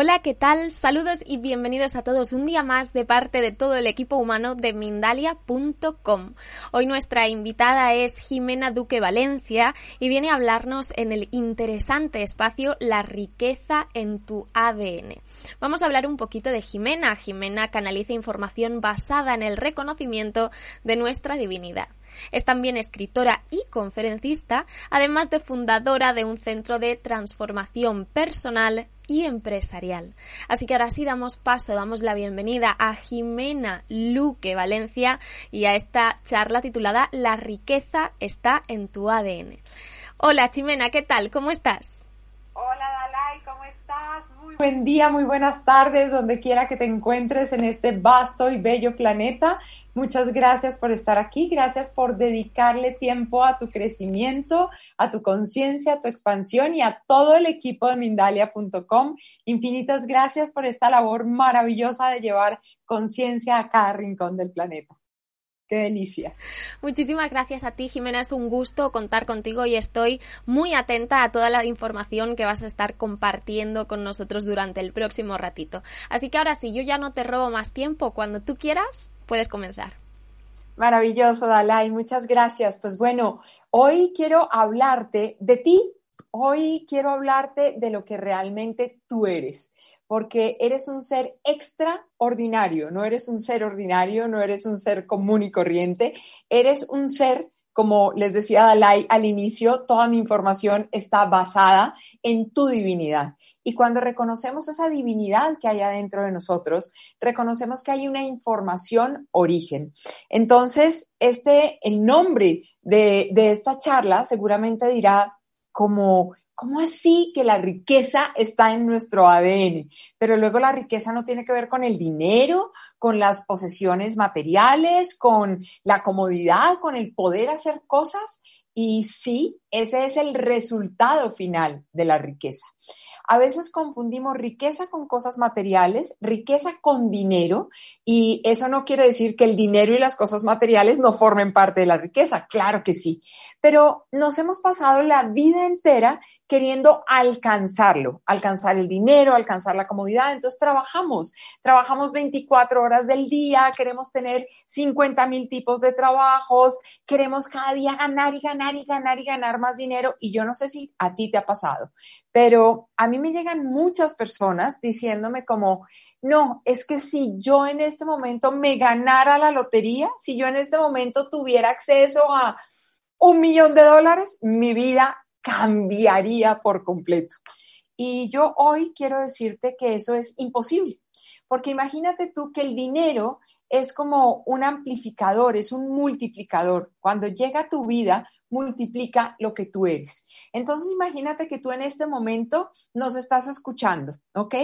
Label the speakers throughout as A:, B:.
A: Hola, ¿qué tal? Saludos y bienvenidos a todos un día más de parte de todo el equipo humano de Mindalia.com. Hoy nuestra invitada es Jimena Duque Valencia y viene a hablarnos en el interesante espacio La riqueza en tu ADN. Vamos a hablar un poquito de Jimena. Jimena canaliza información basada en el reconocimiento de nuestra divinidad. Es también escritora y conferencista, además de fundadora de un centro de transformación personal y empresarial. Así que ahora sí damos paso, damos la bienvenida a Jimena Luque Valencia y a esta charla titulada La riqueza está en tu ADN. Hola Jimena, ¿qué tal? ¿Cómo estás?
B: Hola Dalai, ¿cómo estás? Muy buen día, muy buenas tardes, donde quiera que te encuentres en este vasto y bello planeta. Muchas gracias por estar aquí, gracias por dedicarle tiempo a tu crecimiento, a tu conciencia, a tu expansión y a todo el equipo de Mindalia.com. Infinitas gracias por esta labor maravillosa de llevar conciencia a cada rincón del planeta. Qué delicia.
A: Muchísimas gracias a ti, Jimena. Es un gusto contar contigo y estoy muy atenta a toda la información que vas a estar compartiendo con nosotros durante el próximo ratito. Así que ahora sí, yo ya no te robo más tiempo. Cuando tú quieras, puedes comenzar.
B: Maravilloso, Dalai. Muchas gracias. Pues bueno, hoy quiero hablarte de ti. Hoy quiero hablarte de lo que realmente tú eres porque eres un ser extraordinario, no eres un ser ordinario, no eres un ser común y corriente, eres un ser, como les decía Dalai al inicio, toda mi información está basada en tu divinidad. Y cuando reconocemos esa divinidad que hay adentro de nosotros, reconocemos que hay una información origen. Entonces, este, el nombre de, de esta charla seguramente dirá como ¿Cómo así que la riqueza está en nuestro ADN? Pero luego la riqueza no tiene que ver con el dinero, con las posesiones materiales, con la comodidad, con el poder hacer cosas. Y sí, ese es el resultado final de la riqueza. A veces confundimos riqueza con cosas materiales, riqueza con dinero, y eso no quiere decir que el dinero y las cosas materiales no formen parte de la riqueza, claro que sí, pero nos hemos pasado la vida entera queriendo alcanzarlo, alcanzar el dinero, alcanzar la comodidad, entonces trabajamos, trabajamos 24 horas del día, queremos tener 50 mil tipos de trabajos, queremos cada día ganar y ganar y ganar y ganar más dinero, y yo no sé si a ti te ha pasado, pero a mí me llegan muchas personas diciéndome como, no, es que si yo en este momento me ganara la lotería, si yo en este momento tuviera acceso a un millón de dólares, mi vida cambiaría por completo. Y yo hoy quiero decirte que eso es imposible, porque imagínate tú que el dinero es como un amplificador, es un multiplicador. Cuando llega a tu vida, multiplica lo que tú eres. Entonces, imagínate que tú en este momento nos estás escuchando, ¿ok?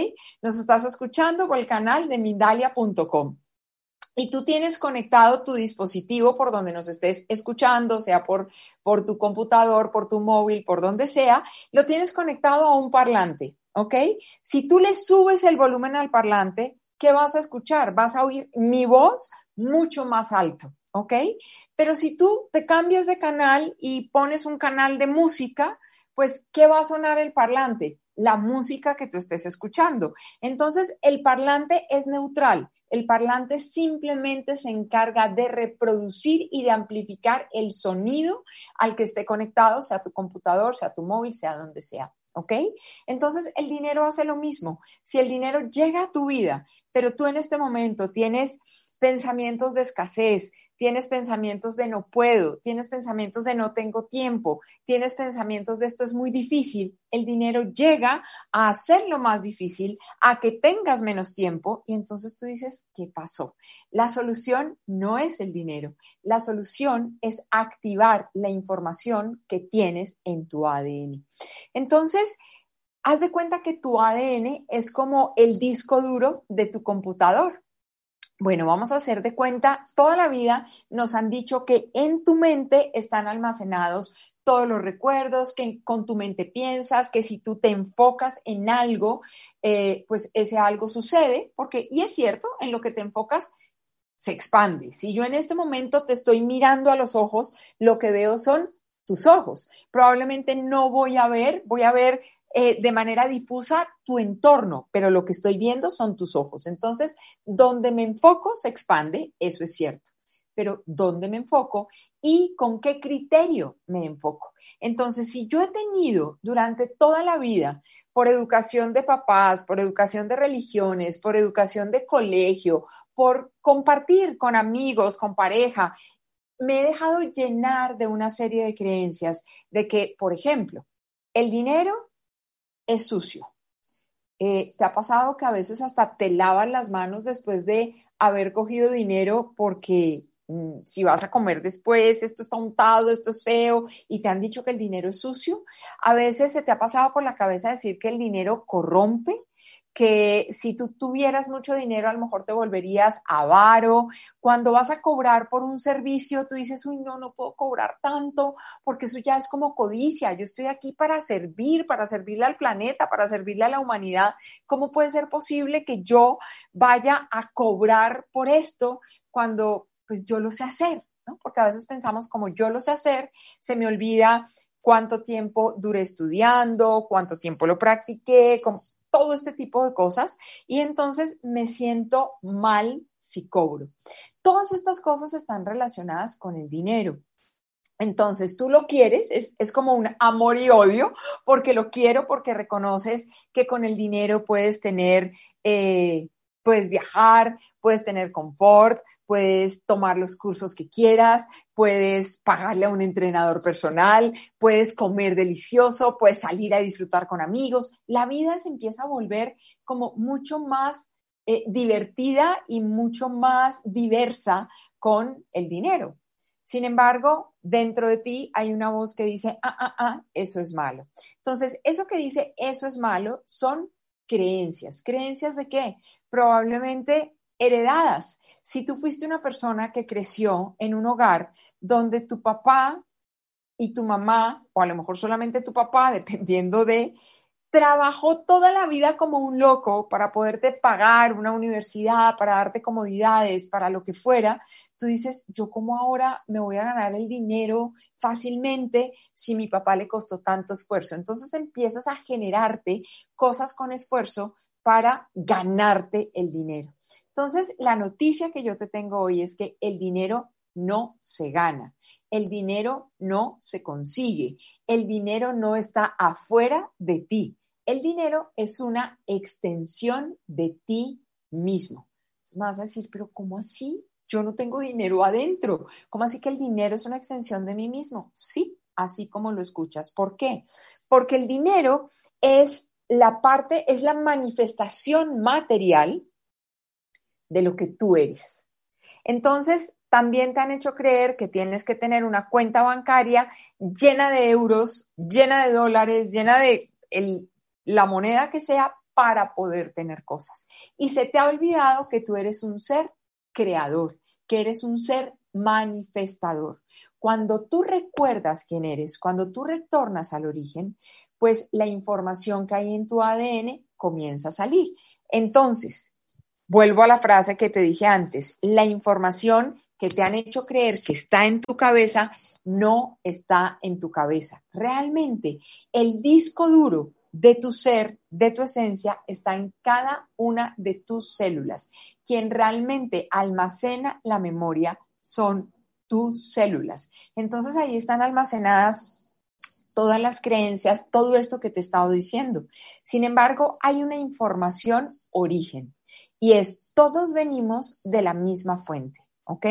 B: Nos estás escuchando por el canal de Mindalia.com. Y tú tienes conectado tu dispositivo por donde nos estés escuchando, sea por, por tu computador, por tu móvil, por donde sea, lo tienes conectado a un parlante, ¿ok? Si tú le subes el volumen al parlante, ¿qué vas a escuchar? Vas a oír mi voz mucho más alto, ¿ok? Pero si tú te cambias de canal y pones un canal de música, pues, ¿qué va a sonar el parlante? La música que tú estés escuchando. Entonces, el parlante es neutral. El parlante simplemente se encarga de reproducir y de amplificar el sonido al que esté conectado, sea tu computador, sea tu móvil, sea donde sea. ¿Ok? Entonces el dinero hace lo mismo. Si el dinero llega a tu vida, pero tú en este momento tienes pensamientos de escasez, tienes pensamientos de no puedo, tienes pensamientos de no tengo tiempo, tienes pensamientos de esto es muy difícil, el dinero llega a hacerlo más difícil, a que tengas menos tiempo y entonces tú dices, ¿qué pasó? La solución no es el dinero, la solución es activar la información que tienes en tu ADN. Entonces, haz de cuenta que tu ADN es como el disco duro de tu computador. Bueno, vamos a hacer de cuenta, toda la vida nos han dicho que en tu mente están almacenados todos los recuerdos, que con tu mente piensas, que si tú te enfocas en algo, eh, pues ese algo sucede, porque, y es cierto, en lo que te enfocas se expande. Si yo en este momento te estoy mirando a los ojos, lo que veo son tus ojos. Probablemente no voy a ver, voy a ver eh, de manera difusa tu entorno, pero lo que estoy viendo son tus ojos. Entonces, donde me enfoco se expande, eso es cierto, pero ¿dónde me enfoco y con qué criterio me enfoco? Entonces, si yo he tenido durante toda la vida, por educación de papás, por educación de religiones, por educación de colegio, por compartir con amigos, con pareja, me he dejado llenar de una serie de creencias de que, por ejemplo, el dinero es sucio. Eh, ¿Te ha pasado que a veces hasta te lavas las manos después de haber cogido dinero porque mm, si vas a comer después, esto está untado, esto es feo y te han dicho que el dinero es sucio? A veces se te ha pasado por la cabeza decir que el dinero corrompe que si tú tuvieras mucho dinero a lo mejor te volverías avaro. Cuando vas a cobrar por un servicio, tú dices, uy, no, no puedo cobrar tanto porque eso ya es como codicia. Yo estoy aquí para servir, para servirle al planeta, para servirle a la humanidad. ¿Cómo puede ser posible que yo vaya a cobrar por esto cuando pues yo lo sé hacer? ¿no? Porque a veces pensamos como yo lo sé hacer, se me olvida cuánto tiempo duré estudiando, cuánto tiempo lo practiqué, todo este tipo de cosas y entonces me siento mal si cobro. Todas estas cosas están relacionadas con el dinero. Entonces tú lo quieres, es, como un amor y odio, porque lo quiero, porque reconoces que con el dinero puedes tener, eh, puedes viajar, puedes tener confort, puedes tomar los cursos que quieras, puedes pagarle a un entrenador personal, puedes comer delicioso, puedes salir a disfrutar con amigos. La vida se empieza a volver como mucho más eh, divertida y mucho más diversa con el dinero. Sin embargo, dentro de ti hay una voz que dice, ah, ah, ah, eso es malo. Entonces, eso que dice, eso es malo, son creencias. ¿Creencias de qué? Probablemente heredadas. Si tú fuiste una persona que creció en un hogar donde tu papá y tu mamá, o a lo mejor solamente tu papá, dependiendo de, trabajó toda la vida como un loco para poderte pagar una universidad, para darte comodidades, para lo que fuera, tú dices, yo como ahora me voy a ganar el dinero fácilmente si mi papá le costó tanto esfuerzo. Entonces empiezas a generarte cosas con esfuerzo para ganarte el dinero. Entonces, la noticia que yo te tengo hoy es que el dinero no se gana, el dinero no se consigue, el dinero no está afuera de ti, el dinero es una extensión de ti mismo. Entonces, me vas a decir, pero ¿cómo así? Yo no tengo dinero adentro. ¿Cómo así que el dinero es una extensión de mí mismo? Sí, así como lo escuchas. ¿Por qué? Porque el dinero es la parte, es la manifestación material de lo que tú eres. Entonces, también te han hecho creer que tienes que tener una cuenta bancaria llena de euros, llena de dólares, llena de la moneda que sea para poder tener cosas. Y se te ha olvidado que tú eres un ser creador, que eres un ser manifestador. Cuando tú recuerdas quién eres, cuando tú retornas al origen, pues la información que hay en tu ADN comienza a salir. Entonces, Vuelvo a la frase que te dije antes, la información que te han hecho creer que está en tu cabeza no está en tu cabeza. Realmente el disco duro de tu ser, de tu esencia, está en cada una de tus células. Quien realmente almacena la memoria son tus células. Entonces ahí están almacenadas todas las creencias, todo esto que te he estado diciendo. Sin embargo, hay una información origen y es todos venimos de la misma fuente, ¿ok?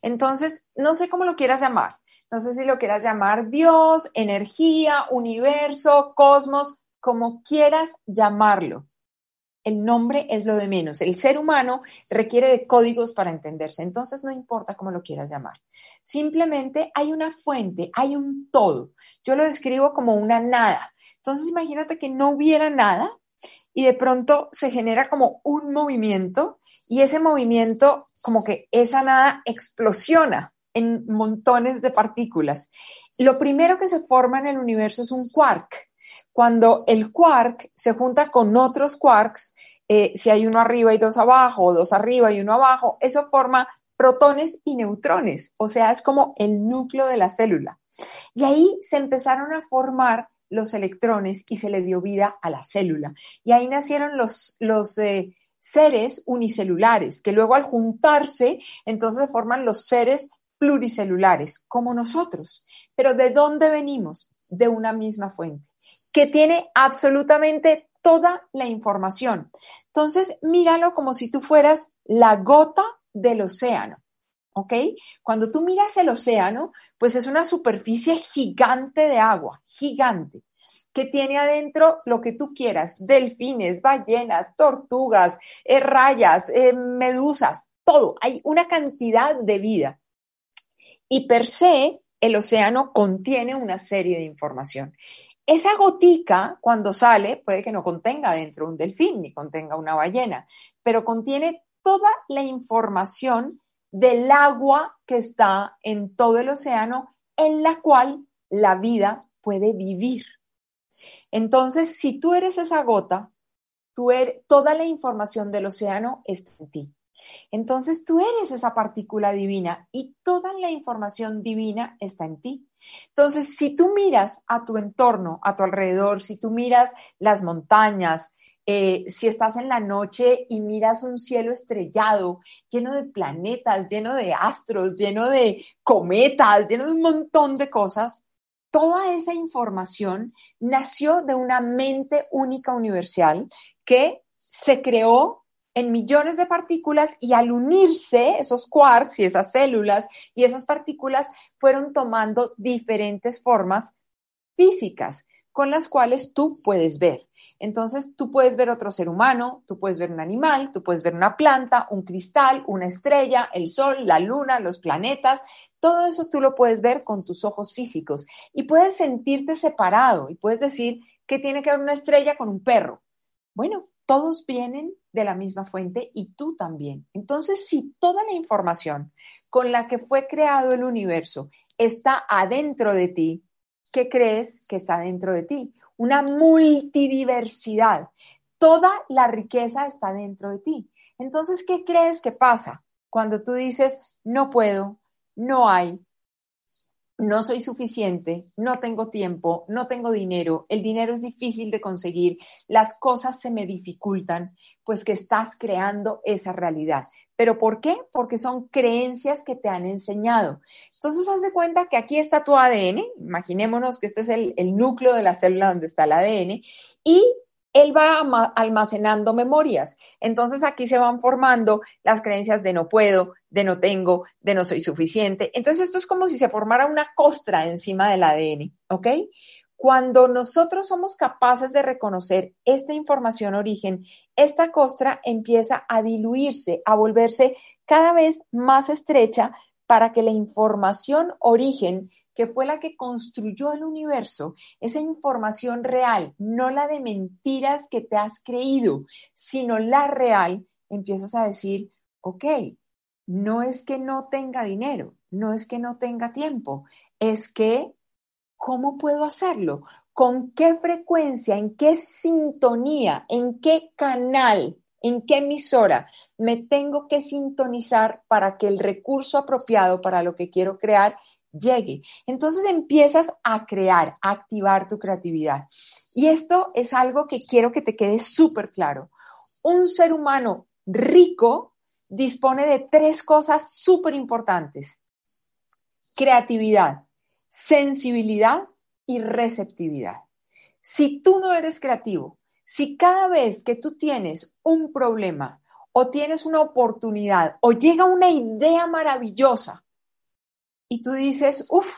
B: Entonces, no sé cómo lo quieras llamar. No sé si lo quieras llamar Dios, energía, universo, cosmos, como quieras llamarlo. El nombre es lo de menos. El ser humano requiere de códigos para entenderse, entonces no importa cómo lo quieras llamar. Simplemente hay una fuente, hay un todo. Yo lo describo como una nada. Entonces imagínate que no hubiera nada y de pronto se genera como un movimiento y ese movimiento como que esa nada explosiona en montones de partículas. Lo primero que se forma en el universo es un quark. Cuando el quark se junta con otros quarks, eh, si hay uno arriba y dos abajo, o dos arriba y uno abajo, eso forma protones y neutrones, o sea, es como el núcleo de la célula. Y ahí se empezaron a formar los electrones y se le dio vida a la célula. Y ahí nacieron los, los eh, seres unicelulares, que luego al juntarse, entonces forman los seres pluricelulares, como nosotros. Pero ¿de dónde venimos? De una misma fuente, que tiene absolutamente toda la información. Entonces, míralo como si tú fueras la gota del océano. ¿ok? Cuando tú miras el océano, pues es una superficie gigante de agua, gigante, que tiene adentro lo que tú quieras, delfines, ballenas, tortugas, eh, rayas, eh, medusas, todo. Hay una cantidad de vida. Y per se, el océano contiene una serie de información. Esa gotica, cuando sale, puede que no contenga dentro un delfín ni contenga una ballena, pero contiene toda la información del agua que está en todo el océano en la cual la vida puede vivir. Entonces, si tú eres esa gota, tú eres, toda la información del océano está en ti. Entonces tú eres esa partícula divina y toda la información divina está en ti. Entonces, si tú miras a tu entorno, a tu alrededor, si tú miras las montañas, eh, si estás en la noche y miras un cielo estrellado, lleno de planetas, lleno de astros, lleno de cometas, lleno de un montón de cosas, toda esa información nació de una mente única universal que se creó en millones de partículas y al unirse esos quarks y esas células y esas partículas fueron tomando diferentes formas físicas con las cuales tú puedes ver. Entonces, tú puedes ver otro ser humano, tú puedes ver un animal, tú puedes ver una planta, un cristal, una estrella, el sol, la luna, los planetas. Todo eso tú lo puedes ver con tus ojos físicos y puedes sentirte separado y puedes decir que tiene que ver una estrella con un perro. Bueno, todos vienen de la misma fuente y tú también. Entonces, si toda la información con la que fue creado el universo está adentro de ti, ¿qué crees que está dentro de ti? una multidiversidad. Toda la riqueza está dentro de ti. Entonces, ¿qué crees que pasa cuando tú dices, no puedo, no hay, no soy suficiente, no tengo tiempo, no tengo dinero, el dinero es difícil de conseguir, las cosas se me dificultan, pues que estás creando esa realidad. ¿Pero por qué? Porque son creencias que te han enseñado. Entonces, haz de cuenta que aquí está tu ADN, imaginémonos que este es el, núcleo de la célula donde está el ADN, y él va almacenando memorias. Entonces aquí se van formando las creencias de no puedo, de no tengo, de no soy suficiente. Entonces esto es como si se formara una costra encima del ADN, ¿ok? Cuando nosotros somos capaces de reconocer esta información origen, esta costra empieza a diluirse, a volverse cada vez más estrecha para que la información origen, que fue la que construyó el universo, esa información real, no la de mentiras que te has creído, sino la real, empiezas a decir, ok, no es que no tenga dinero, no es que no tenga tiempo, es que ¿Cómo puedo hacerlo? ¿Con qué frecuencia? ¿En qué sintonía? ¿En qué canal? ¿En qué emisora me tengo que sintonizar para que el recurso apropiado para lo que quiero crear llegue? Entonces empiezas a crear, a activar tu creatividad. Y esto es algo que quiero que te quede súper claro. Un ser humano rico dispone de tres cosas súper importantes. Creatividad, sensibilidad y receptividad. Si tú no eres creativo, si cada vez que tú tienes un problema o tienes una oportunidad o llega una idea maravillosa y tú dices, uff,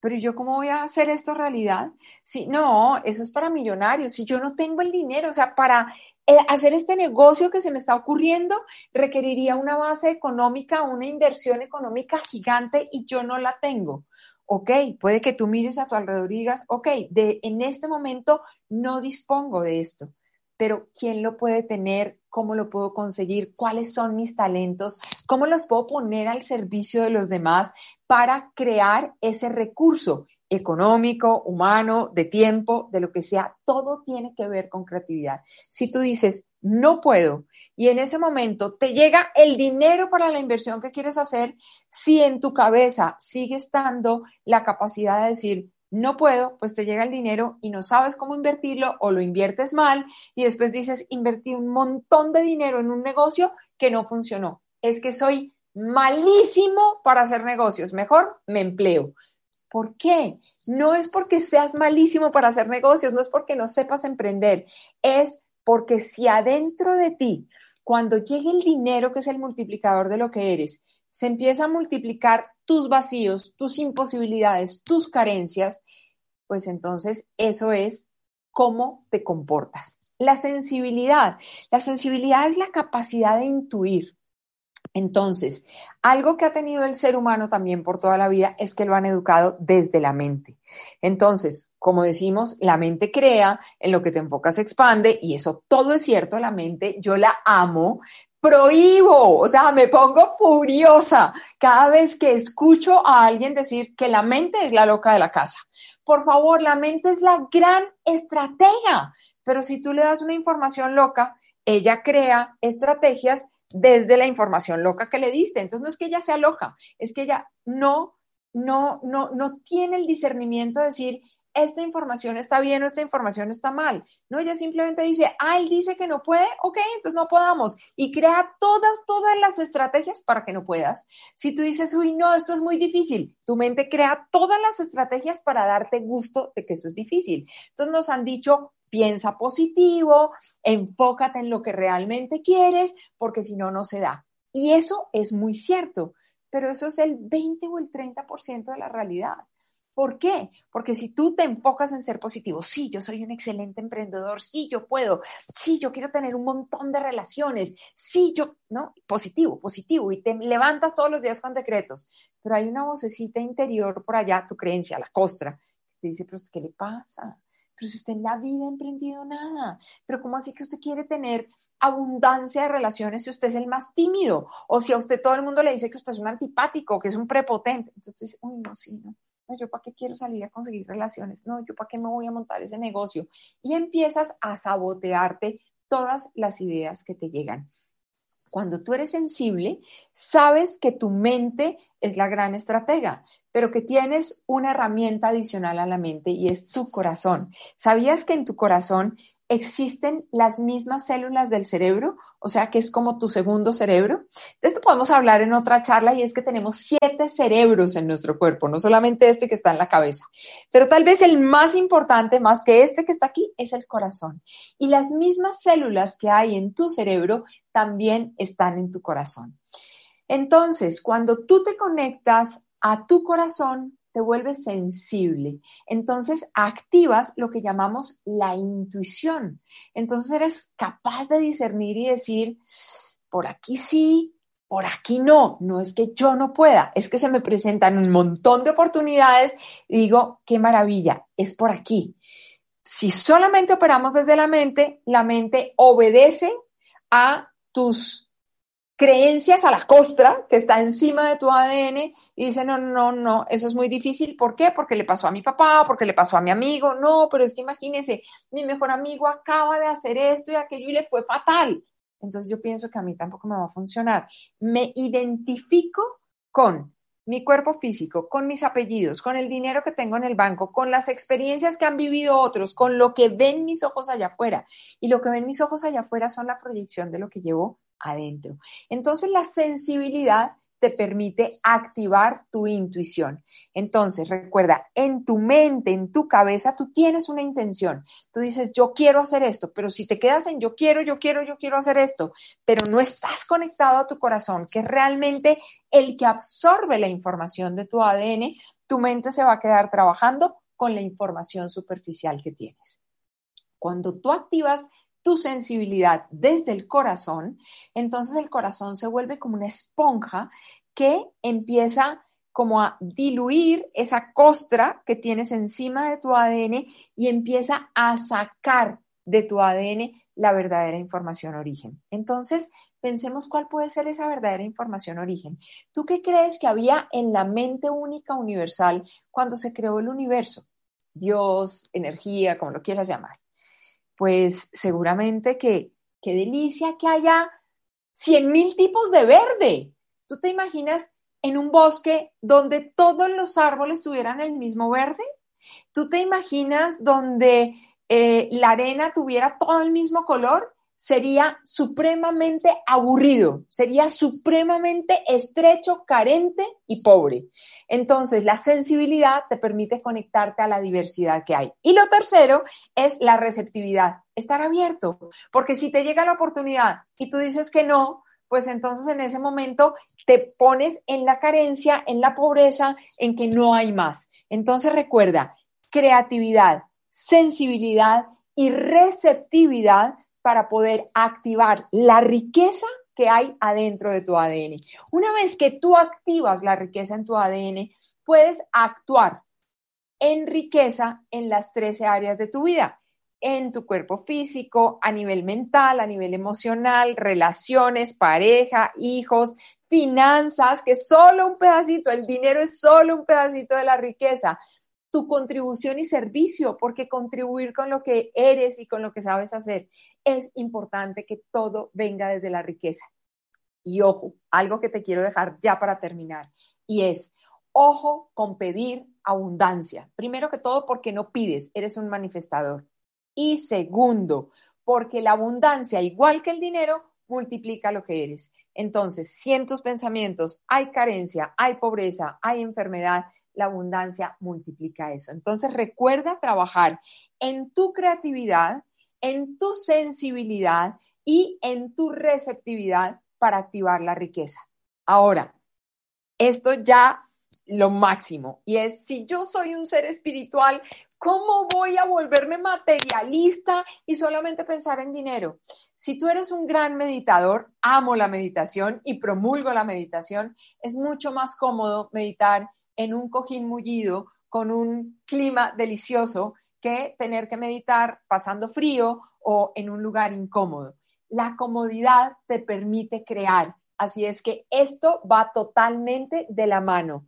B: pero yo cómo voy a hacer esto realidad? Si no, eso es para millonarios. Si yo no tengo el dinero, o sea, para eh, hacer este negocio que se me está ocurriendo requeriría una base económica, una inversión económica gigante y yo no la tengo ok, puede que tú mires a tu alrededor y digas, ok, de, en este momento no dispongo de esto, pero ¿quién lo puede tener? ¿Cómo lo puedo conseguir? ¿Cuáles son mis talentos? ¿Cómo los puedo poner al servicio de los demás para crear ese recurso económico, humano, de tiempo, de lo que sea? Todo tiene que ver con creatividad. Si tú dices, no puedo, y en ese momento te llega el dinero para la inversión que quieres hacer, si en tu cabeza sigue estando la capacidad de decir, no puedo, pues te llega el dinero y no sabes cómo invertirlo o lo inviertes mal y después dices, invertí un montón de dinero en un negocio que no funcionó. Es que soy malísimo para hacer negocios, mejor me empleo. ¿Por qué? No es porque seas malísimo para hacer negocios, no es porque no sepas emprender, es porque si adentro de ti, cuando llegue el dinero, que es el multiplicador de lo que eres, se empieza a multiplicar tus vacíos, tus imposibilidades, tus carencias, pues entonces eso es cómo te comportas. La sensibilidad. La sensibilidad es la capacidad de intuir. Entonces, algo que ha tenido el ser humano también por toda la vida es que lo han educado desde la mente. Entonces, como decimos, la mente crea, en lo que te enfocas expande y eso todo es cierto, la mente yo la amo, prohíbo, o sea, me pongo furiosa cada vez que escucho a alguien decir que la mente es la loca de la casa. Por favor, la mente es la gran estratega, pero si tú le das una información loca, ella crea estrategias desde la información loca que le diste. Entonces no es que ella sea loca, es que ella no, no, no, no tiene el discernimiento de decir, esta información está bien o esta información está mal. No, ella simplemente dice, ah, él dice que no puede, ok, entonces no podamos. Y crea todas, todas las estrategias para que no puedas. Si tú dices, uy, no, esto es muy difícil, tu mente crea todas las estrategias para darte gusto de que eso es difícil. Entonces nos han dicho, piensa positivo, enfócate en lo que realmente quieres, porque si no, no se da. Y eso es muy cierto, pero eso es el 20 o el 30% de la realidad. ¿Por qué? Porque si tú te enfocas en ser positivo, sí, yo soy un excelente emprendedor, sí, yo puedo, sí, yo quiero tener un montón de relaciones, sí, yo, ¿no? Positivo, positivo, y te levantas todos los días con decretos, pero hay una vocecita interior por allá, tu creencia, la costra, que dice, pero ¿qué le pasa? Pero si usted en la vida ha emprendido nada, pero ¿cómo así que usted quiere tener abundancia de relaciones si usted es el más tímido? O si a usted todo el mundo le dice que usted es un antipático, que es un prepotente. Entonces usted dice, uy, no, sí, no no, yo para qué quiero salir a conseguir relaciones, no, yo para qué me voy a montar ese negocio. Y empiezas a sabotearte todas las ideas que te llegan. Cuando tú eres sensible, sabes que tu mente es la gran estratega, pero que tienes una herramienta adicional a la mente y es tu corazón. ¿Sabías que en tu corazón existen las mismas células del cerebro, o sea que es como tu segundo cerebro. De esto podemos hablar en otra charla y es que tenemos siete cerebros en nuestro cuerpo, no solamente este que está en la cabeza, pero tal vez el más importante, más que este que está aquí, es el corazón. Y las mismas células que hay en tu cerebro también están en tu corazón. Entonces, cuando tú te conectas a tu corazón, te vuelves sensible. Entonces activas lo que llamamos la intuición. Entonces eres capaz de discernir y decir, por aquí sí, por aquí no. No es que yo no pueda, es que se me presentan un montón de oportunidades y digo, qué maravilla, es por aquí. Si solamente operamos desde la mente, la mente obedece a tus creencias a la costra que está encima de tu ADN y dice, no, no, no, eso es muy difícil. ¿Por qué? Porque le pasó a mi papá, porque le pasó a mi amigo. No, pero es que imagínese, mi mejor amigo acaba de hacer esto y aquello y le fue fatal. Entonces yo pienso que a mí tampoco me va a funcionar. Me identifico con mi cuerpo físico, con mis apellidos, con el dinero que tengo en el banco, con las experiencias que han vivido otros, con lo que ven mis ojos allá afuera. Y lo que ven mis ojos allá afuera son la proyección de lo que llevo adentro. Entonces la sensibilidad te permite activar tu intuición. Entonces, recuerda, en tu mente, en tu cabeza, tú tienes una intención. Tú dices, yo quiero hacer esto, pero si te quedas en yo quiero, yo quiero, yo quiero hacer esto, pero no estás conectado a tu corazón, que es realmente el que absorbe la información de tu ADN, tu mente se va a quedar trabajando con la información superficial que tienes. Cuando tú activas tu sensibilidad desde el corazón, entonces el corazón se vuelve como una esponja que empieza como a diluir esa costra que tienes encima de tu ADN y empieza a sacar de tu ADN la verdadera información origen. Entonces, pensemos cuál puede ser esa verdadera información origen. ¿Tú qué crees que había en la mente única universal cuando se creó el universo? Dios, energía, como lo quieras llamar pues seguramente que qué delicia que haya cien mil tipos de verde. ¿Tú te imaginas en un bosque donde todos los árboles tuvieran el mismo verde? ¿Tú te imaginas donde eh, la arena tuviera todo el mismo color? Sería supremamente aburrido, sería supremamente estrecho, carente y pobre. Entonces, la sensibilidad te permite conectarte a la diversidad que hay. Y lo tercero es la receptividad, estar abierto, porque si te llega la oportunidad y tú dices que no, pues entonces en ese momento te pones en la carencia, en la pobreza, en que no hay más. Entonces recuerda, creatividad, sensibilidad y receptividad para poder activar la riqueza que hay adentro de tu ADN. Una vez que tú activas la riqueza en tu ADN, puedes actuar en riqueza en las 13 áreas de tu vida, en tu cuerpo físico, a nivel mental, a nivel emocional, relaciones, pareja, hijos, finanzas, que solo un pedacito, el dinero es solo un pedacito de la riqueza, tu contribución y servicio, porque contribuir con lo que eres y con lo que sabes hacer es importante que todo venga desde la riqueza. Y ojo, algo que te quiero dejar ya para terminar, y es, ojo con pedir abundancia. Primero que todo, porque no pides, eres un manifestador. Y segundo, porque la abundancia, igual que el dinero, multiplica lo que eres. Entonces, si en tus pensamientos hay carencia, hay pobreza, hay enfermedad, la abundancia multiplica eso. Entonces recuerda trabajar en tu creatividad, en tu sensibilidad y en tu receptividad para activar la riqueza. Ahora, esto ya lo máximo y es si yo soy un ser espiritual, ¿cómo voy a volverme materialista y solamente pensar en dinero? Si tú eres un gran meditador, amo la meditación y promulgo la meditación, es mucho más cómodo meditar en un cojín mullido con un clima delicioso que tener que meditar pasando frío o en un lugar incómodo. La comodidad te permite crear, así es que esto va totalmente de la mano.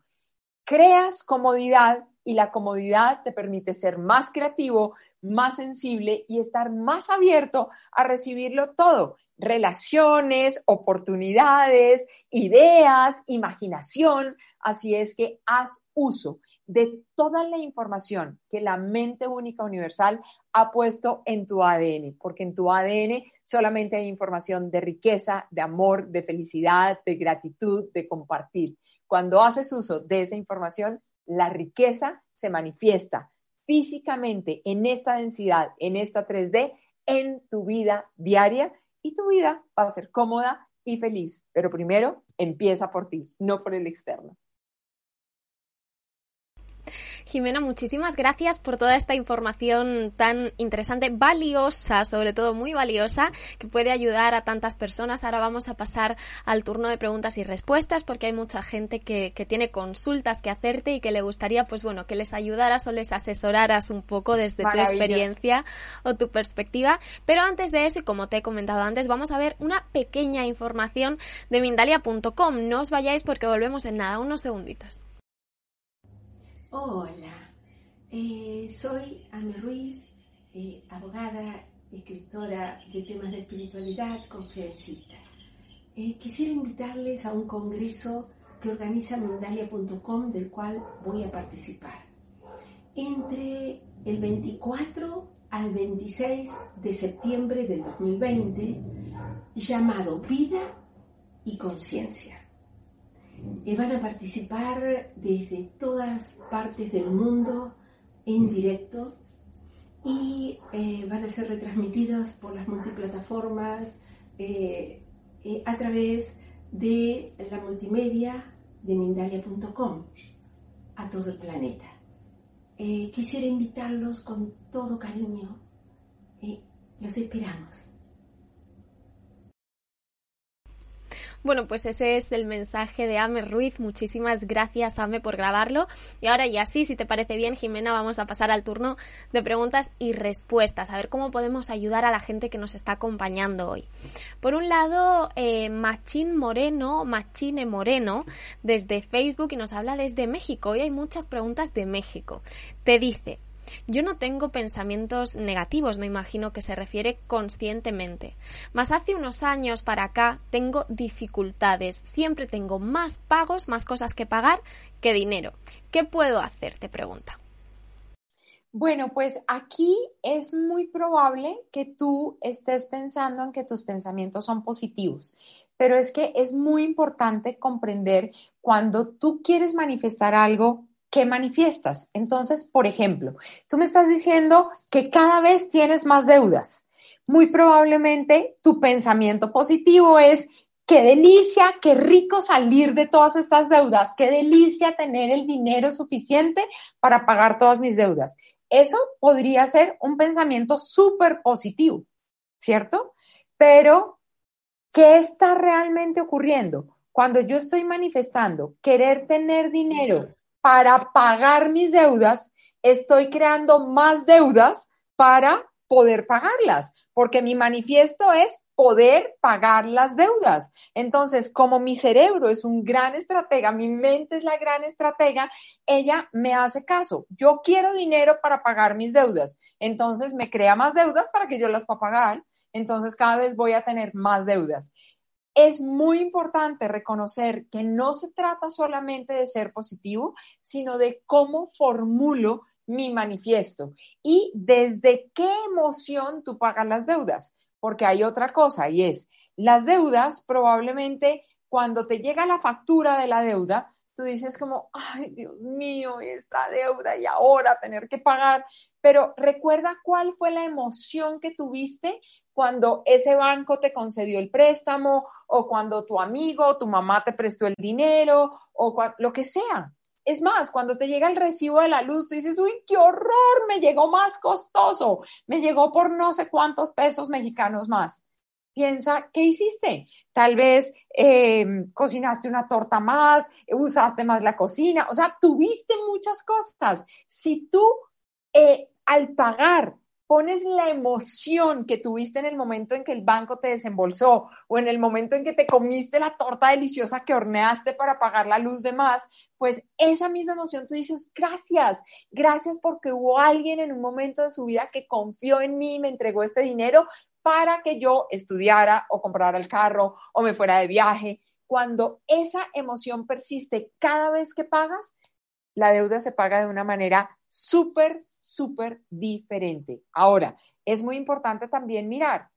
B: Creas comodidad y la comodidad te permite ser más creativo, más sensible y estar más abierto a recibirlo todo relaciones, oportunidades, ideas, imaginación. Así es que haz uso de toda la información que la mente única universal ha puesto en tu ADN, porque en tu ADN solamente hay información de riqueza, de amor, de felicidad, de gratitud, de compartir. Cuando haces uso de esa información, la riqueza se manifiesta físicamente en esta densidad, en esta 3D, en tu vida diaria y tu vida va a ser cómoda y feliz. Pero primero empieza por ti, no por el externo.
A: Jimena, muchísimas gracias por toda esta información tan interesante, valiosa, sobre todo muy valiosa, que puede ayudar a tantas personas. Ahora vamos a pasar al turno de preguntas y respuestas porque hay mucha gente que, tiene consultas que hacerte y que le gustaría, pues bueno, que les ayudaras o les asesoraras un poco desde tu experiencia o tu perspectiva. Pero antes de eso, y como te he comentado antes, vamos a ver una pequeña información de Mindalia.com. No os vayáis porque volvemos en nada, unos segunditos.
C: Hola, eh, soy Ame Ruiz, eh, abogada, escritora de temas de espiritualidad, conferencista. Eh, quisiera invitarles a un congreso que organiza Mundalia.com, del cual voy a participar. Entre el 24 al 26 de septiembre del 2020, llamado Vida y Conciencia van a participar desde todas partes del mundo en directo y eh, van a ser retransmitidas por las multiplataformas eh, eh, a través de la multimedia de Mindalia.com a todo el planeta. quisiera invitarlos con todo cariño. los esperamos.
A: Bueno, pues ese es el mensaje de Ame Ruiz. Muchísimas gracias, Ame, por grabarlo. Y ahora ya sí, si te parece bien, Jimena, vamos a pasar al turno de preguntas y respuestas, a ver cómo podemos ayudar a la gente que nos está acompañando hoy. Por un lado, eh, Machín Moreno, Machine Moreno, desde Facebook y nos habla desde México. Hoy hay muchas preguntas de México. Te dice, yo no tengo pensamientos negativos, me imagino que se refiere conscientemente. Mas hace unos años para acá tengo dificultades. Siempre tengo más pagos, más cosas que pagar que dinero. ¿Qué puedo hacer? Te pregunta.
B: Bueno, pues aquí es muy probable que tú estés pensando en que tus pensamientos son positivos, pero es que es muy importante comprender cuando tú quieres manifestar algo, ¿qué manifiestas? Entonces, por ejemplo, tú me estás diciendo que cada vez tienes más deudas. Muy probablemente tu pensamiento positivo es, qué delicia, qué rico salir de todas estas deudas, qué delicia tener el dinero suficiente para pagar todas mis deudas. Eso podría ser un pensamiento súper positivo, ¿cierto? Pero, ¿qué está realmente ocurriendo? Cuando yo estoy manifestando querer tener dinero para pagar mis deudas, estoy creando más deudas para poder pagarlas, porque mi manifiesto es poder pagar las deudas. Entonces, como mi cerebro es un gran estratega, mi mente es la gran estratega, ella me hace caso. Yo quiero dinero para pagar mis deudas. Entonces, me crea más deudas para que yo las pueda pagar. Entonces, cada vez voy a tener más deudas. Es muy importante reconocer que no se trata solamente de ser positivo, sino de cómo formulo mi manifiesto y desde qué emoción tú pagas las deudas. Porque hay otra cosa y es, las deudas probablemente cuando te llega la factura de la deuda, tú dices como, ay Dios mío, esta deuda y ahora tener que pagar, pero recuerda cuál fue la emoción que tuviste cuando ese banco te concedió el préstamo o cuando tu amigo o tu mamá te prestó el dinero o lo que sea. Es más, cuando te llega el recibo de la luz, tú dices, uy, qué horror, me llegó más costoso, me llegó por no sé cuántos pesos mexicanos más. Piensa, ¿qué hiciste? Tal vez em, cocinaste una torta más, usaste más la cocina, o sea, tuviste muchas cosas. Si tú eh, al pagar pones la emoción que tuviste en el momento en que el banco te desembolsó o en el momento en que te comiste la torta deliciosa que horneaste para pagar la luz de más, pues esa misma emoción tú dices, gracias, gracias porque hubo alguien en un momento de su vida que confió en mí y me entregó este dinero para que yo estudiara o comprara el carro o me fuera de viaje. Cuando esa emoción persiste cada vez que pagas, la deuda se paga de una manera súper, súper diferente. Ahora, es muy importante también mirar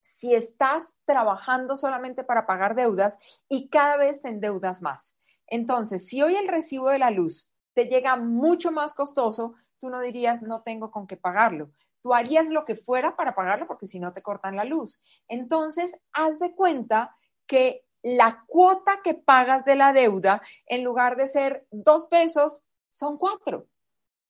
B: si estás trabajando solamente para pagar deudas y cada vez te endeudas más. Entonces, si hoy el recibo de la luz te llega mucho más costoso, tú no dirías, no tengo con qué pagarlo. Tú harías lo que fuera para pagarlo porque si no te cortan la luz. Entonces, haz de cuenta que la cuota que pagas de la deuda, en lugar de ser dos pesos, son cuatro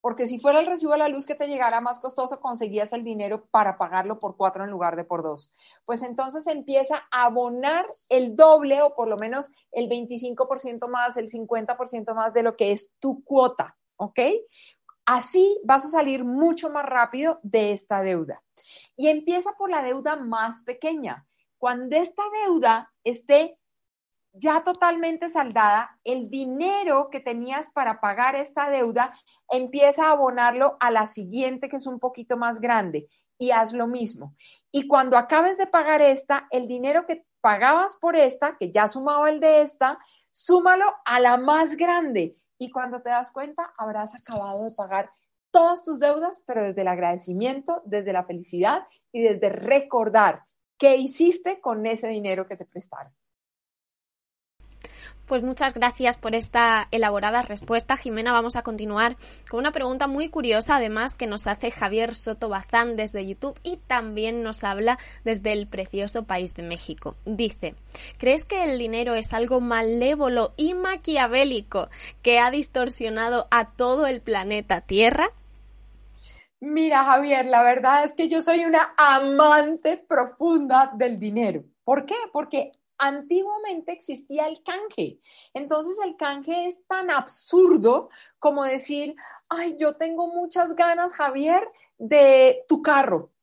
B: porque si fuera el recibo de la luz que te llegara más costoso, conseguías el dinero para pagarlo por cuatro en lugar de por dos. Pues entonces empieza a abonar el doble o por lo menos el 25% más, el 50% más de lo que es tu cuota, ¿ok? Así vas a salir mucho más rápido de esta deuda. Y empieza por la deuda más pequeña. Cuando esta deuda esté ya totalmente saldada, el dinero que tenías para pagar esta deuda, empieza a abonarlo a la siguiente que es un poquito más grande y haz lo mismo. Y cuando acabes de pagar esta, el dinero que pagabas por esta, que ya sumaba el de esta, súmalo a la más grande. Y cuando te das cuenta, habrás acabado de pagar todas tus deudas, pero desde el agradecimiento, desde la felicidad y desde recordar qué hiciste con ese dinero que te prestaron.
A: Pues muchas gracias por esta elaborada respuesta, Jimena. Vamos a continuar con una pregunta muy curiosa, además, que nos hace Javier Soto Bazán desde YouTube y también nos habla desde el precioso país de México. Dice, ¿crees que el dinero es algo malévolo y maquiavélico que ha distorsionado a todo el planeta Tierra?
B: Mira, Javier, la verdad es que yo soy una amante profunda del dinero. ¿Por qué? Porque antiguamente existía el canje. Entonces el canje es tan absurdo como decir, ay, yo tengo muchas ganas, Javier, de tu carro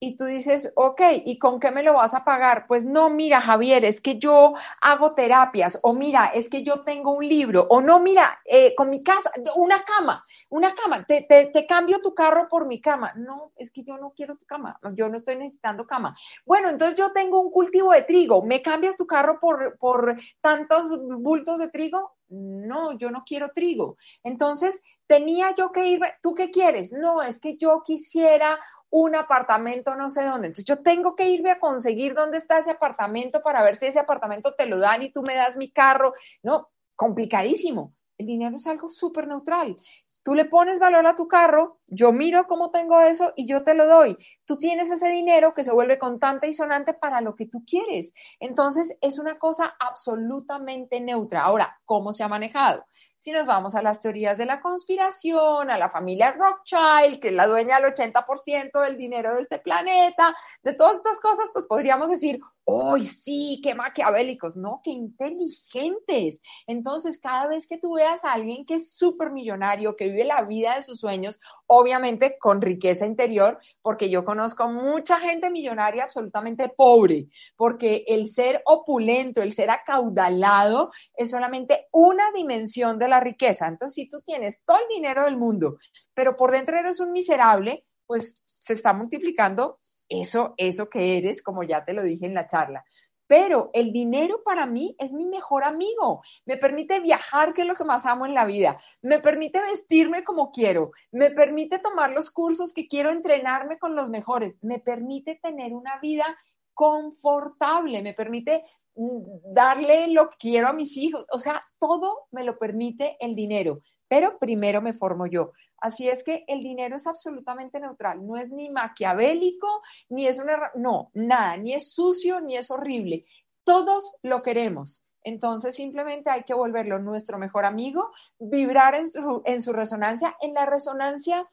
B: y tú dices, ok, ¿y con qué me lo vas a pagar? Pues no, mira, Javier, es que yo hago terapias, o mira, es que yo tengo un libro, o no, mira, eh, con mi casa, una cama, una cama, te, te, cambio tu carro por mi cama. No, es que yo no quiero tu cama, yo no estoy necesitando cama. Bueno, entonces yo tengo un cultivo de trigo, ¿me cambias tu carro por, por tantos bultos de trigo? No, yo no quiero trigo. Entonces, tenía yo que ir, ¿tú qué quieres? No, es que yo quisiera un apartamento no sé dónde. Entonces yo tengo que irme a conseguir dónde está ese apartamento para ver si ese apartamento te lo dan y tú me das mi carro. No, complicadísimo. El dinero es algo súper neutral. Tú le pones valor a tu carro, yo miro cómo tengo eso y yo te lo doy. Tú tienes ese dinero que se vuelve contante y sonante para lo que tú quieres. Entonces es una cosa absolutamente neutra. Ahora, ¿cómo se ha manejado? Si nos vamos a las teorías de la conspiración, a la familia Rothschild, que es la dueña del 80% del dinero de este planeta, de todas estas cosas, pues podríamos decir, ¡Uy, sí! ¡Qué maquiavélicos! No, qué inteligentes. Entonces, cada vez que tú veas a alguien que es súper millonario, que vive la vida de sus sueños, obviamente con riqueza interior, porque yo conozco mucha gente millonaria absolutamente pobre, porque el ser opulento, el ser acaudalado, es solamente una dimensión de la riqueza. Entonces, si tú tienes todo el dinero del mundo, pero por dentro eres un miserable, pues se está multiplicando eso, eso que eres, como ya te lo dije en la charla. Pero el dinero para mí es mi mejor amigo. Me permite viajar, que es lo que más amo en la vida. Me permite vestirme como quiero. Me permite tomar los cursos que quiero, entrenarme con los mejores. Me permite tener una vida confortable. Me permite mm, darle lo que quiero a mis hijos. O sea, todo me lo permite el dinero. Pero primero me formo yo. Así es que el dinero es absolutamente neutral, no es ni maquiavélico, ni es una, no, nada, ni es sucio, ni es horrible. Todos lo queremos. Entonces simplemente hay que volverlo nuestro mejor amigo, vibrar en su, en su resonancia, en la resonancia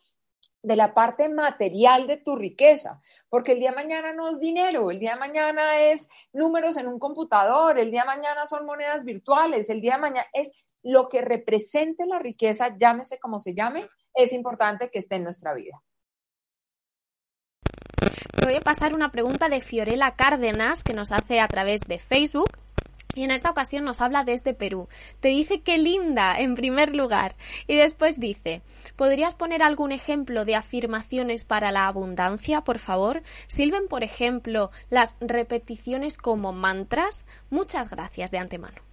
B: de la parte material de tu riqueza, porque el día de mañana no es dinero, el día de mañana es números en un computador, el día de mañana son monedas virtuales, el día de mañana es lo que represente la riqueza, llámese como se llame, es importante que esté en nuestra vida.
A: Te voy a pasar una pregunta de Fiorella Cárdenas que nos hace a través de Facebook. Y en esta ocasión nos habla desde Perú. Te dice que linda, en primer lugar. Y después dice, ¿podrías poner algún ejemplo de afirmaciones para la abundancia, por favor? ¿Sirven, por ejemplo, las repeticiones como mantras? Muchas gracias de antemano.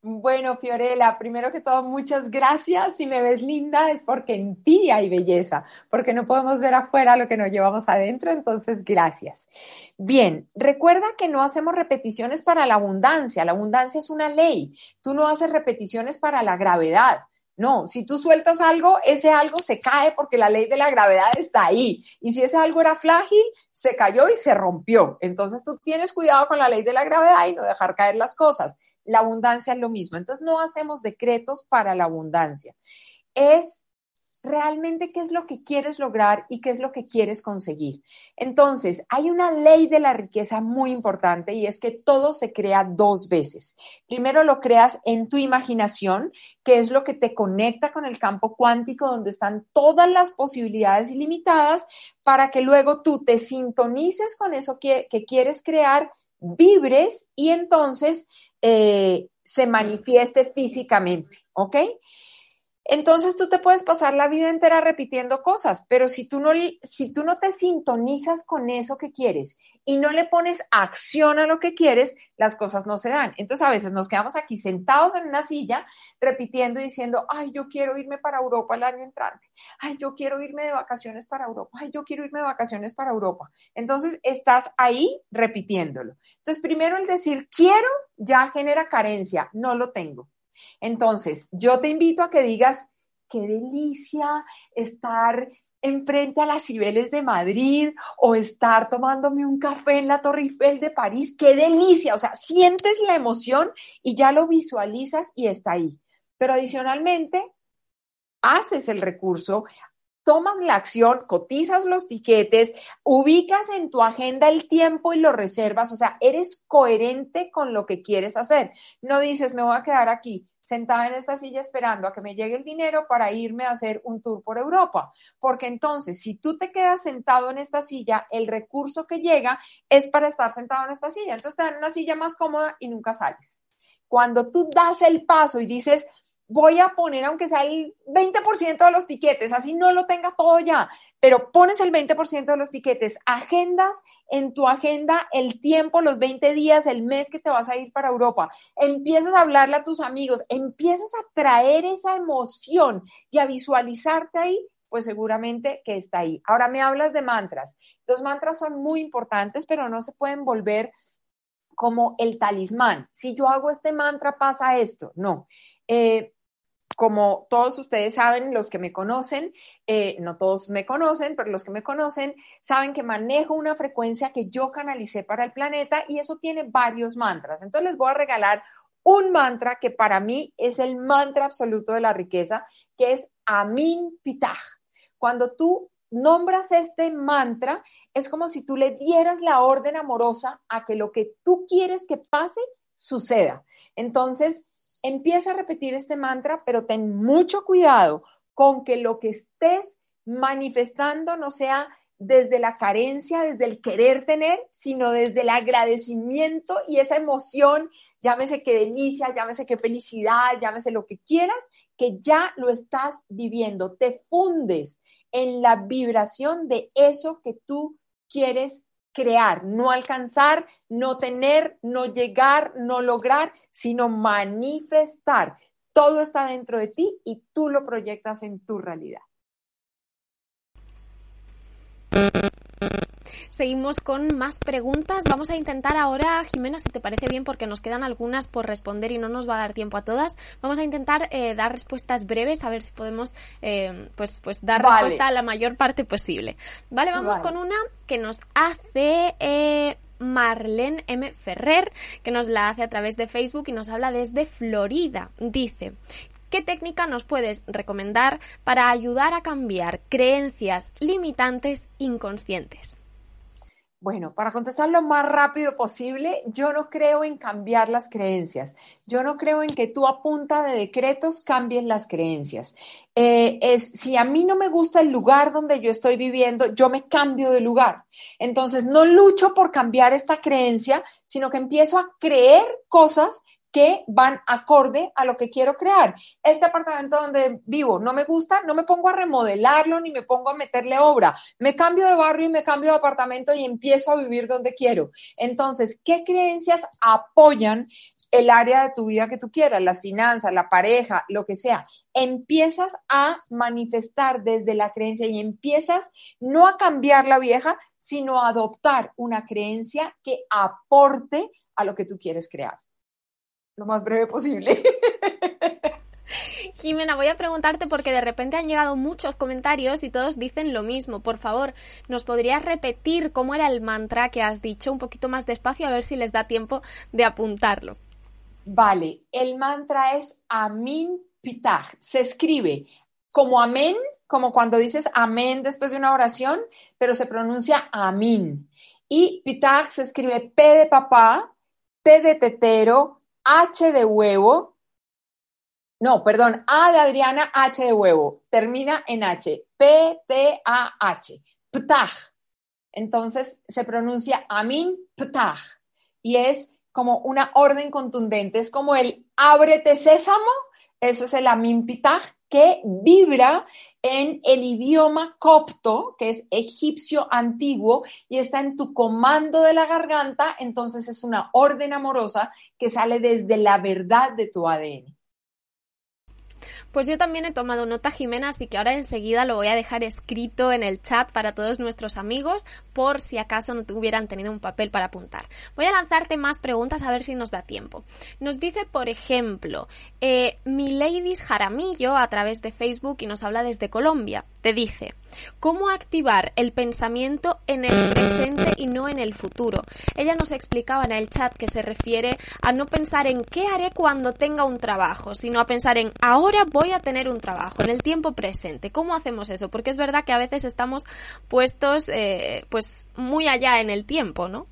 B: Bueno, Fiorella, primero que todo, muchas gracias. Si me ves linda es porque en ti hay belleza, porque no podemos ver afuera lo que nos llevamos adentro, entonces gracias. Bien, recuerda que no hacemos repeticiones para la abundancia, la abundancia es una ley. Tú no haces repeticiones para la gravedad. No, si tú sueltas algo, ese algo se cae porque la ley de la gravedad está ahí. Y si ese algo era frágil, se cayó y se rompió. Entonces tú tienes cuidado con la ley de la gravedad y no dejar caer las cosas la abundancia es lo mismo. Entonces no hacemos decretos para la abundancia. Es realmente qué es lo que quieres lograr y qué es lo que quieres conseguir. Entonces, hay una ley de la riqueza muy importante y es que todo se crea dos veces. Primero lo creas en tu imaginación, que es lo que te conecta con el campo cuántico donde están todas las posibilidades ilimitadas para que luego tú te sintonices con eso que, que quieres crear, vibres y entonces eh, se manifieste físicamente, ¿ok? Entonces tú te puedes pasar la vida entera repitiendo cosas, pero si tú no, si tú no te sintonizas con eso que quieres y no le pones acción a lo que quieres, las cosas no se dan. Entonces a veces nos quedamos aquí sentados en una silla repitiendo y diciendo, ay, yo quiero irme para Europa el año entrante, ay, yo quiero irme de vacaciones para Europa, ay, yo quiero irme de vacaciones para Europa. Entonces estás ahí repitiéndolo. Entonces primero el decir quiero ya genera carencia, no lo tengo. Entonces, yo te invito a que digas, qué delicia estar enfrente a las Cibeles de Madrid o estar tomándome un café en la Torre Eiffel de París, qué delicia, o sea, sientes la emoción y ya lo visualizas y está ahí. Pero adicionalmente, haces el recurso, tomas la acción, cotizas los tiquetes, ubicas en tu agenda el tiempo y lo reservas, o sea, eres coherente con lo que quieres hacer. No dices, me voy a quedar aquí sentada en esta silla esperando a que me llegue el dinero para irme a hacer un tour por Europa. Porque entonces, si tú te quedas sentado en esta silla, el recurso que llega es para estar sentado en esta silla. Entonces te dan una silla más cómoda y nunca sales. Cuando tú das el paso y dices, voy a poner aunque sea el 20% de los tiquetes, así no lo tenga todo ya, pero pones el 20% de los tiquetes, agendas en tu agenda el tiempo, los 20 días, el mes que te vas a ir para Europa, empiezas a hablarle a tus amigos, empiezas a traer esa emoción y a visualizarte ahí, pues seguramente que está ahí. Ahora me hablas de mantras. Los mantras son muy importantes, pero no se pueden volver como el talismán. Si yo hago este mantra, pasa esto. No. Eh, como todos ustedes saben, los que me conocen, eh, no todos me conocen, pero los que me conocen saben que manejo una frecuencia que yo canalicé para el planeta y eso tiene varios mantras. Entonces les voy a regalar un mantra que para mí es el mantra absoluto de la riqueza, que es Amin Pitach. Cuando tú nombras este mantra, es como si tú le dieras la orden amorosa a que lo que tú quieres que pase suceda. Entonces, empieza a repetir este mantra, pero ten mucho cuidado con que lo que estés manifestando no sea desde la carencia, desde el querer tener, sino desde el agradecimiento y esa emoción, llámese que delicia, llámese que felicidad, llámese lo que quieras, que ya lo estás viviendo, te fundes en la vibración de eso que tú quieres crear, no alcanzar, no tener, no llegar, no lograr, sino manifestar. Todo está dentro de ti y tú lo proyectas en tu realidad.
A: Seguimos con más preguntas. Vamos a intentar ahora, Jimena, si te parece bien, porque nos quedan algunas por responder y no nos va a dar tiempo a todas. Vamos a intentar eh, dar respuestas breves, a ver si podemos eh, pues, pues dar respuesta a la mayor parte posible. Vale, vamos con una que nos hace eh, Marlene M. Ferrer, que nos la hace a través de Facebook y nos habla desde Florida. Dice, ¿Qué técnica nos puedes recomendar para ayudar a cambiar creencias limitantes inconscientes?
B: Bueno, para contestar lo más rápido posible, yo no creo en cambiar las creencias. Yo no creo en que tú a punta de decretos cambies las creencias. Eh, es, si a mí no me gusta el lugar donde yo estoy viviendo, yo me cambio de lugar. Entonces, no lucho por cambiar esta creencia, sino que empiezo a creer cosas que van acorde a lo que quiero crear. Este apartamento donde vivo no me gusta, no me pongo a remodelarlo ni me pongo a meterle obra. Me cambio de barrio y me cambio de apartamento y empiezo a vivir donde quiero. Entonces, ¿qué creencias apoyan el área de tu vida que tú quieras, las finanzas, la pareja, lo que sea? Empiezas a manifestar desde la creencia y empiezas no a cambiar la vieja, sino a adoptar una creencia que aporte a lo que tú quieres crear lo más breve posible.
A: Jimena, voy a preguntarte porque de repente han llegado muchos comentarios y todos dicen lo mismo. Por favor, ¿nos podrías repetir cómo era el mantra que has dicho un poquito más despacio a ver si les da tiempo de apuntarlo?
B: Vale, el mantra es Amin Pitach. Se escribe como amén, como cuando dices amén después de una oración, pero se pronuncia amin. Y Pitach se escribe P de papá, T de tetero, H de huevo. No, perdón, A de Adriana, H de huevo. Termina en H. P-T-A-H. Ptah. Entonces se pronuncia Amin Ptah. Y es como una orden contundente. Es como el ábrete sésamo. Eso es el Amin Ptah que vibra en el idioma copto, que es egipcio antiguo, y está en tu comando de la garganta, entonces es una orden amorosa que sale desde la verdad de tu ADN.
A: Pues yo también he tomado nota, Jimena, así que ahora enseguida lo voy a dejar escrito en el chat para todos nuestros amigos, por si acaso no hubieran tenido un papel para apuntar. Voy a lanzarte más preguntas a ver si nos da tiempo. Nos dice, por ejemplo, eh, Ladies Jaramillo a través de Facebook y nos habla desde Colombia. Te dice, ¿cómo activar el pensamiento en el presente y no en el futuro? Ella nos explicaba en el chat que se refiere a no pensar en qué haré cuando tenga un trabajo, sino a pensar en ahora voy a tener un trabajo en el tiempo presente. ¿Cómo hacemos eso? Porque es verdad que a veces estamos puestos eh, pues muy allá en el tiempo, ¿no?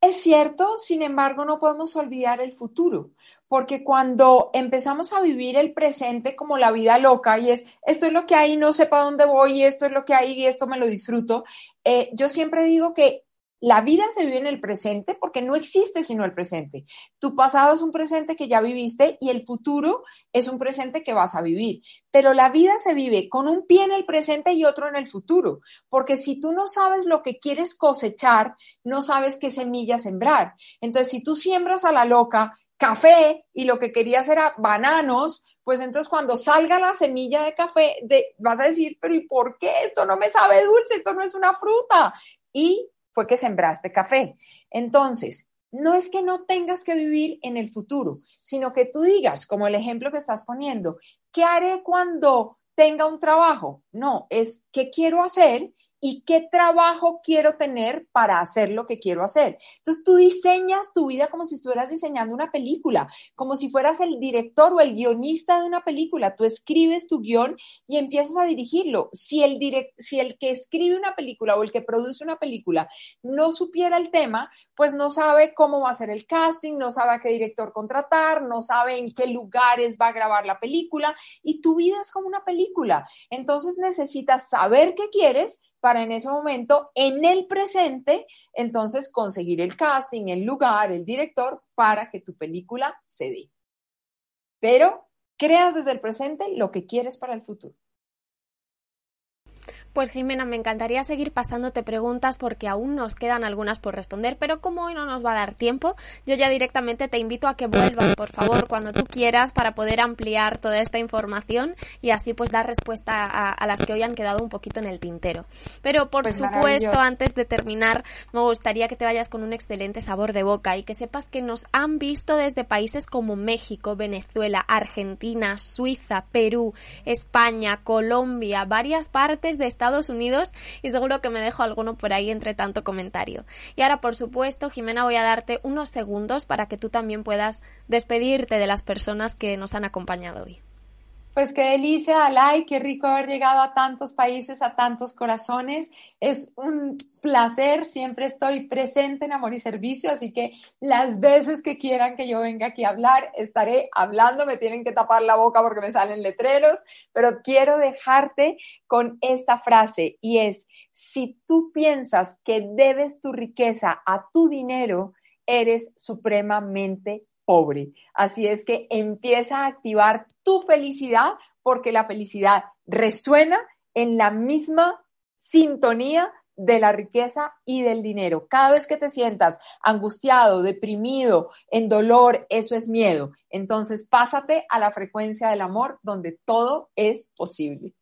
B: Es cierto, sin embargo, no podemos olvidar el futuro, porque cuando empezamos a vivir el presente como la vida loca y es esto es lo que hay, no sé para dónde voy, esto es lo que hay y esto me lo disfruto, eh, yo siempre digo que la vida se vive en el presente porque no existe sino el presente. Tu pasado es un presente que ya viviste y el futuro es un presente que vas a vivir. Pero la vida se vive con un pie en el presente y otro en el futuro. Porque si tú no sabes lo que quieres cosechar, no sabes qué semilla sembrar. Entonces, si tú siembras a la loca café y lo que querías era bananos, pues entonces cuando salga la semilla de café, de, vas a decir, pero ¿y por qué esto no me sabe dulce? Esto no es una fruta. Y fue que sembraste café. Entonces, no es que no tengas que vivir en el futuro, sino que tú digas, como el ejemplo que estás poniendo, ¿qué haré cuando tenga un trabajo? No, es qué quiero hacer y qué trabajo quiero tener para hacer lo que quiero hacer. Entonces tú diseñas tu vida como si estuvieras diseñando una película, como si fueras el director o el guionista de una película. Tú escribes tu guion y empiezas a dirigirlo. Si el, si el que escribe una película o el que produce una película no supiera el tema, pues no sabe cómo va a ser el casting, no sabe a qué director contratar, no sabe en qué lugares va a grabar la película y tu vida es como una película. Entonces necesitas saber qué quieres para en ese momento, en el presente, entonces conseguir el casting, el lugar, el director para que tu película se dé. Pero creas desde el presente lo que quieres para el futuro.
A: Pues Jimena, me encantaría seguir pasándote preguntas porque aún nos quedan algunas por responder, pero como hoy no nos va a dar tiempo, yo ya directamente te invito a que vuelvas, por favor, cuando tú quieras para poder ampliar toda esta información y así pues dar respuesta a, las que hoy han quedado un poquito en el tintero. Pero por pues supuesto, antes de terminar, me gustaría que te vayas con un excelente sabor de boca y que sepas que nos han visto desde países como México, Venezuela, Argentina, Suiza, Perú, España, Colombia, varias partes de Estados Estados Unidos y seguro que me dejo alguno por ahí entre tanto comentario. Y ahora, por supuesto, Jimena, voy a darte unos segundos para que tú también puedas despedirte de las personas que nos han acompañado hoy.
B: Pues qué delicia, Alay, qué rico haber llegado a tantos países, a tantos corazones. Es un placer, siempre estoy presente en Amor y Servicio, así que las veces que quieran que yo venga aquí a hablar, estaré hablando, me tienen que tapar la boca porque me salen letreros, pero quiero dejarte con esta frase y es, si tú piensas que debes tu riqueza a tu dinero, eres supremamente pobre. Así es que empieza a activar tu felicidad porque la felicidad resuena en la misma sintonía de la riqueza y del dinero. Cada vez que te sientas angustiado, deprimido, en dolor, eso es miedo. Entonces pásate a la frecuencia del amor donde todo es posible.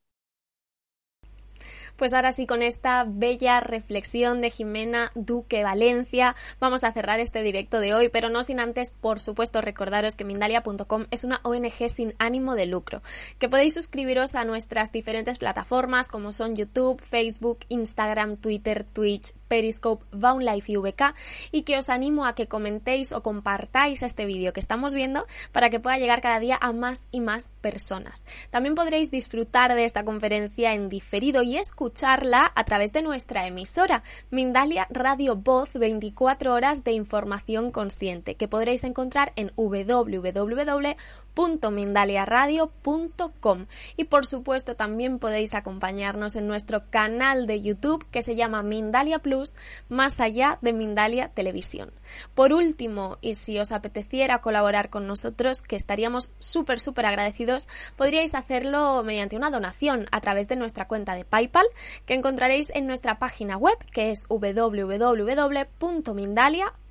A: Pues ahora sí, con esta bella reflexión de Jimena Duque Valencia, vamos a cerrar este directo de hoy, pero no sin antes, por supuesto, recordaros que Mindalia.com es una ONG sin ánimo de lucro, que podéis suscribiros a nuestras diferentes plataformas como son YouTube, Facebook, Instagram, Twitter, Twitch, Periscope, Life y VK y que os animo a que comentéis o compartáis este vídeo que estamos viendo para que pueda llegar cada día a más y más personas. También podréis disfrutar de esta conferencia en diferido y escucharla a través de nuestra emisora Mindalia Radio Voz 24 horas de información consciente que podréis encontrar en www www.mindaliaradio.com y por supuesto también podéis acompañarnos en nuestro canal de YouTube que se llama Mindalia Plus más allá de Mindalia Televisión. Por último, y si os apeteciera colaborar con nosotros, que estaríamos súper súper agradecidos, podríais hacerlo mediante una donación a través de nuestra cuenta de PayPal que encontraréis en nuestra página web que es www.mindalia.com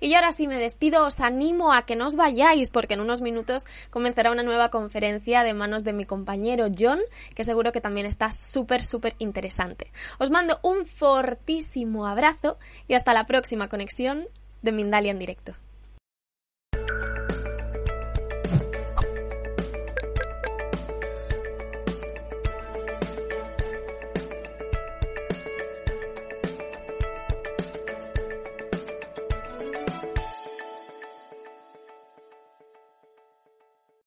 A: y ahora sí me despido, os animo a que no os vayáis porque en unos minutos comenzará una nueva conferencia de manos de mi compañero John, que seguro que también está súper, súper interesante. Os mando un fortísimo abrazo y hasta la próxima conexión de Mindalia en directo.